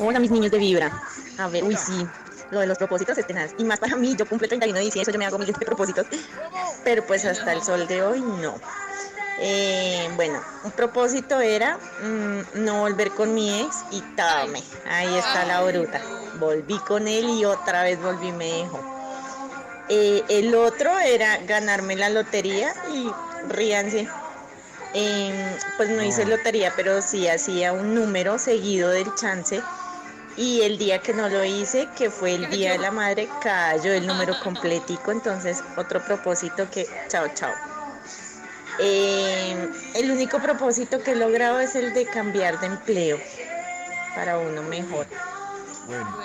Hola, mis niños de Vibra. A ver, uy, sí. Lo de los propósitos es tenaz. Y más para mí, yo cumplo 31 de diciembre, yo me hago miles de propósitos. Pero pues hasta el sol de hoy, no. Eh, bueno, un propósito era mm, no volver con mi ex y tome. Ahí está la bruta. Volví con él y otra vez volví me dejó. Eh, el otro era ganarme la lotería y ríanse. Eh, pues no hice lotería, pero sí hacía un número seguido del chance. Y el día que no lo hice, que fue el día de la madre, cayó el número completico. Entonces, otro propósito que, chao, chao. Eh, el único propósito que he logrado es el de cambiar de empleo para uno mejor.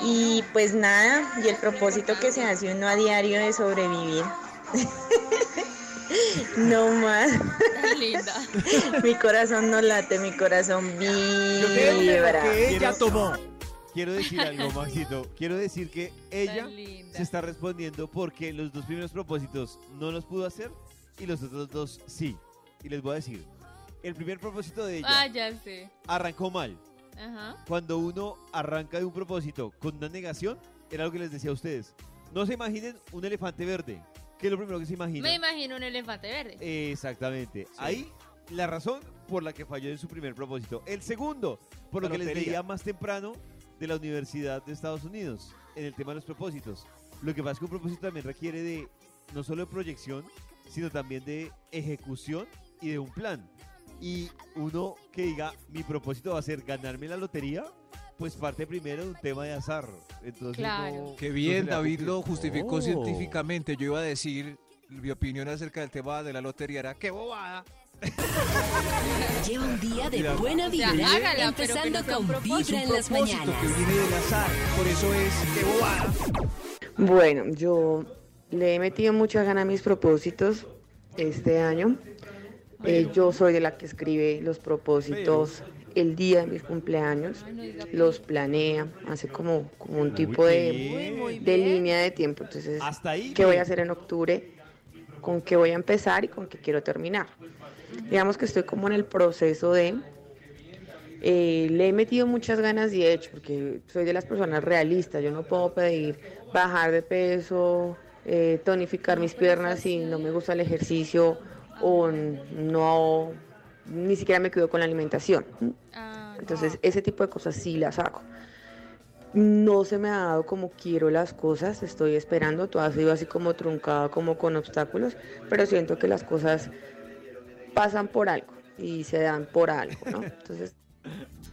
Y pues nada, y el propósito que se hace uno a diario de sobrevivir. no más. linda. mi corazón no late, mi corazón vibra. que ella tomó. Quiero decir algo, Maxito. Quiero decir que ella se está respondiendo porque los dos primeros propósitos no los pudo hacer y los otros dos sí. Y les voy a decir, el primer propósito de ella Ah, ya sé. arrancó mal. Ajá. Cuando uno arranca de un propósito con una negación, era lo que les decía a ustedes. No se imaginen un elefante verde. ¿Qué es lo primero que se imagina? Me imagino un elefante verde. Exactamente. Ahí la razón por la que falló en su primer propósito. El segundo, por lo La que les lotería. leía más temprano de la Universidad de Estados Unidos en el tema de los propósitos. Lo que pasa es que un propósito también requiere de no solo de proyección, sino también de ejecución y de un plan. Y uno que diga, mi propósito va a ser ganarme la lotería, pues parte primero de un tema de azar. Entonces, Claro. no- Qué bien, David lo justificó Oh. científicamente. Yo iba a decir, mi opinión acerca del tema de la lotería era, ¡qué bobada! Lleva un día de Mira. buena O sea, vibra, hágala, pero que empezando con. Vibra en las mañanas. que viene del azar. Por eso es, ¡qué bobada! Bueno, yo le he metido muchas ganas a mis propósitos este año. Eh, yo soy de la que escribe los propósitos el día de mis cumpleaños, los planea, hace como, como un tipo de, de línea de tiempo. Entonces, qué voy a hacer en octubre, con qué voy a empezar y con qué quiero terminar. Digamos que estoy como en el proceso de... eh, le he metido muchas ganas y he hecho, porque soy de las personas realistas. Yo no puedo pedir bajar de peso, eh, tonificar mis piernas si no me gusta el ejercicio o no, ni siquiera me cuido con la alimentación. Ah, Entonces, ese tipo de cosas sí las hago. No se me ha dado como quiero las cosas, estoy esperando, todo ha sido así como truncado, como con obstáculos, pero siento que las cosas pasan por algo y se dan por algo, ¿no? Entonces,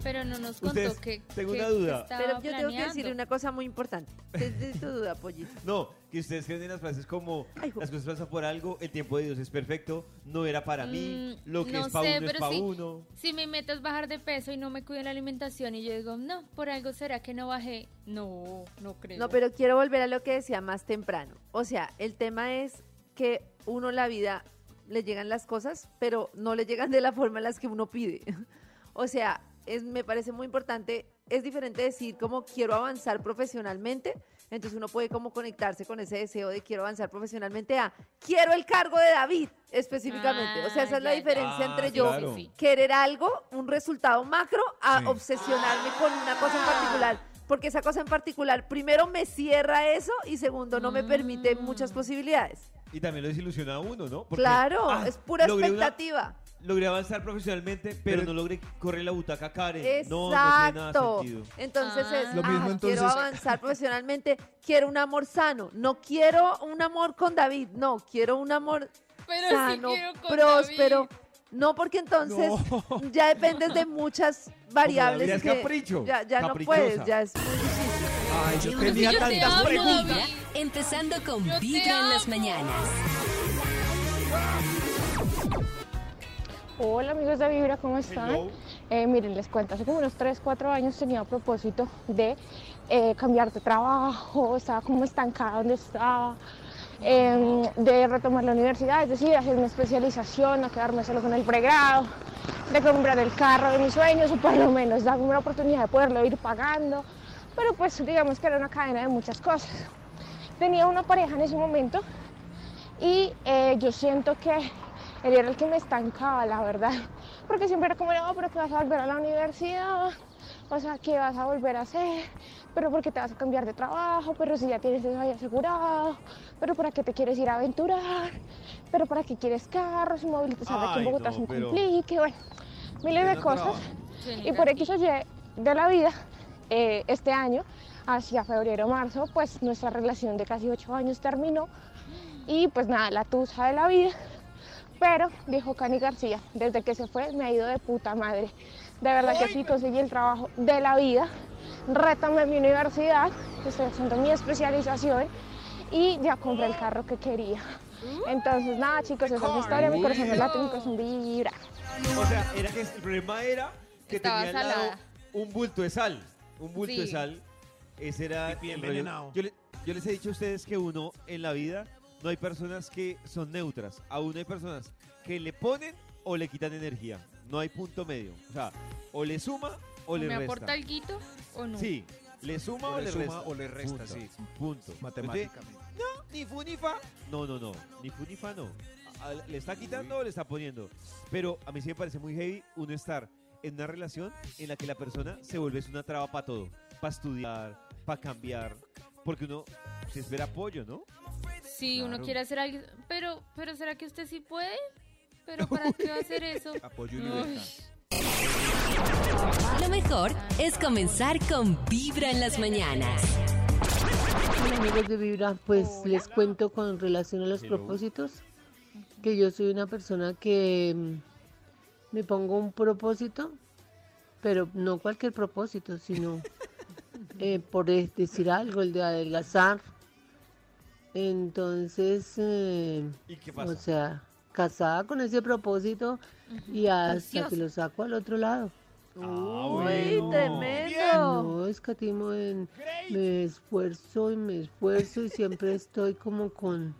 pero no nos contó Ustedes, que. tengo que- una duda. Pero yo tengo que planeando. decirle una cosa muy importante. Desde tu duda, pollito. No, que ustedes creen en las frases como Ay, las cosas pasan por algo, el tiempo de Dios es perfecto, no era para mí, Mm, lo que no es para uno es para sí. uno. Si mi meta es bajar de peso y no me cuido la alimentación y yo digo, no, por algo será que no bajé. No, no creo. No, pero quiero volver a lo que decía más temprano. O sea, el tema es que uno la vida le llegan las cosas, pero no le llegan de la forma en las que uno pide. O sea, es, me parece muy importante, es diferente decir como quiero avanzar profesionalmente, entonces uno puede como conectarse con ese deseo de quiero avanzar profesionalmente a quiero el cargo de David específicamente. o sea, esa es la Ah, diferencia Ah, entre yo claro. querer algo, un resultado macro, a Sí. obsesionarme con una cosa en particular. Porque esa cosa en particular, primero me cierra eso y segundo no me permite Mm. muchas posibilidades. Y también lo desilusiona a uno, ¿no? Porque, claro, ah, es pura logré una- expectativa. logré avanzar profesionalmente, pero, Pero- no logré correr la butaca Karen. No, no tiene nada Exacto. sentido. entonces Ah. es, Lo mismo, ah, entonces- quiero avanzar profesionalmente, quiero un amor sano, no quiero un amor con David, no, quiero un amor Pero sano, sí con próspero. David. No, porque entonces No. ya dependes de muchas variables. Ya es que capricho, Ya, ya no caprichosa. puedes, ya es muy difícil. Ay, yo tenía Yo te tantas amo, preguntas. Empezando con Vibra en las mañanas. Hola amigos de Vibra, ¿cómo están? Eh, miren, les cuento, hace como unos 3, 4 años tenía propósito de eh, cambiar de trabajo, estaba como estancada donde estaba, em, de retomar la universidad, es decir, hacer mi especialización, no quedarme solo con el pregrado, de comprar el carro de mis sueños o por lo menos darme una oportunidad de poderlo ir pagando, pero pues digamos que era una cadena de muchas cosas. Tenía una pareja en ese momento y eh, yo siento que él era el que me estancaba, la verdad, porque siempre era como, no, pero que vas a volver a la universidad, o sea, ¿qué vas a volver a hacer? Pero ¿por qué te vas a cambiar de trabajo? Pero si ya tienes eso ahí asegurado, pero ¿para qué te quieres ir a aventurar? Pero ¿para qué quieres carros? Movilizar aquí Ay, en Bogotá no, es un pero- complique, bueno, miles de cosas. Y por X o Y de la vida, eh, este año, hacia febrero, marzo, pues nuestra relación de casi ocho años terminó. Y pues nada, la tusa de la vida. Pero, dijo Cani García, desde que se fue me ha ido de puta madre. De verdad que sí conseguí el trabajo de la vida. Retomé mi universidad, estoy haciendo mi especialización y ya compré el carro que quería. Entonces, nada, chicos, esa es mi historia. Mi corazón no late, mi corazón vibra. O sea, era que el problema era que Estaba tenía al lado salada. un bulto de sal. Un bulto de sal. Ese era Pipí el rollo. envenenado. Yo, le- yo les he dicho a ustedes que uno en la vida no hay personas que son neutras. A uno hay personas que le ponen o le quitan energía. No hay punto medio. O sea, o le suma o, ¿O le ¿Me resta. aporta alguito o no? Sí, le suma o, O le le suma resta. o le resta, Punto. sí. Punto. Matemáticamente. Ni fu ni fa. No, no, no. Ni fu ni fa no. A- ¿Le está quitando o le está poniendo? Pero a mí sí me parece muy heavy uno estar en una relación en la que la persona se vuelve una traba para todo. Para estudiar, para cambiar. Porque uno se espera apoyo, ¿no? Sí, uno quiere hacer algo. Pero, pero ¿será que usted sí puede? ¿Pero para qué va a hacer eso? Apoyo y libertad. Lo mejor es comenzar con Vibra en las mañanas. Hola amigos de Vibra, pues les cuento con relación a los Hello. propósitos que yo soy una persona que mm, me pongo un propósito, pero no cualquier propósito, sino eh, por decir algo, el de adelgazar. Entonces, eh, ¿Y qué o pasa? sea, casada con ese propósito y hasta que lo saco al otro lado. Ah, Uy, bueno. tremendo. No escatimo en, me esfuerzo y me esfuerzo y siempre estoy como con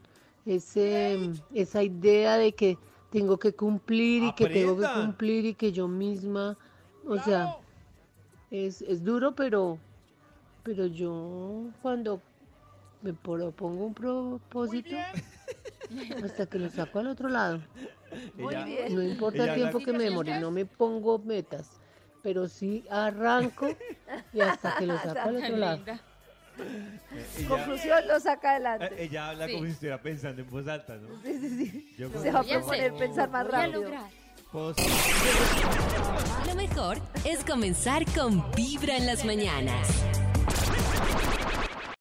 ese, esa idea de que tengo que cumplir y que tengo que cumplir y que yo misma, o sea, es, es duro, pero, pero yo cuando me propongo un propósito, hasta que lo saco al otro lado. Muy bien. No importa el tiempo que me demore, no me pongo metas, pero sí arranco y hasta que lo saco al otro lado. ella, Conclusión, lo saca eh, adelante. ella habla Sí. como si estuviera pensando en voz alta, ¿no? Sí, sí, sí. Yo Se va a proponer pensar más rápido. Puedo- Lo mejor es comenzar con Vibra en las mañanas.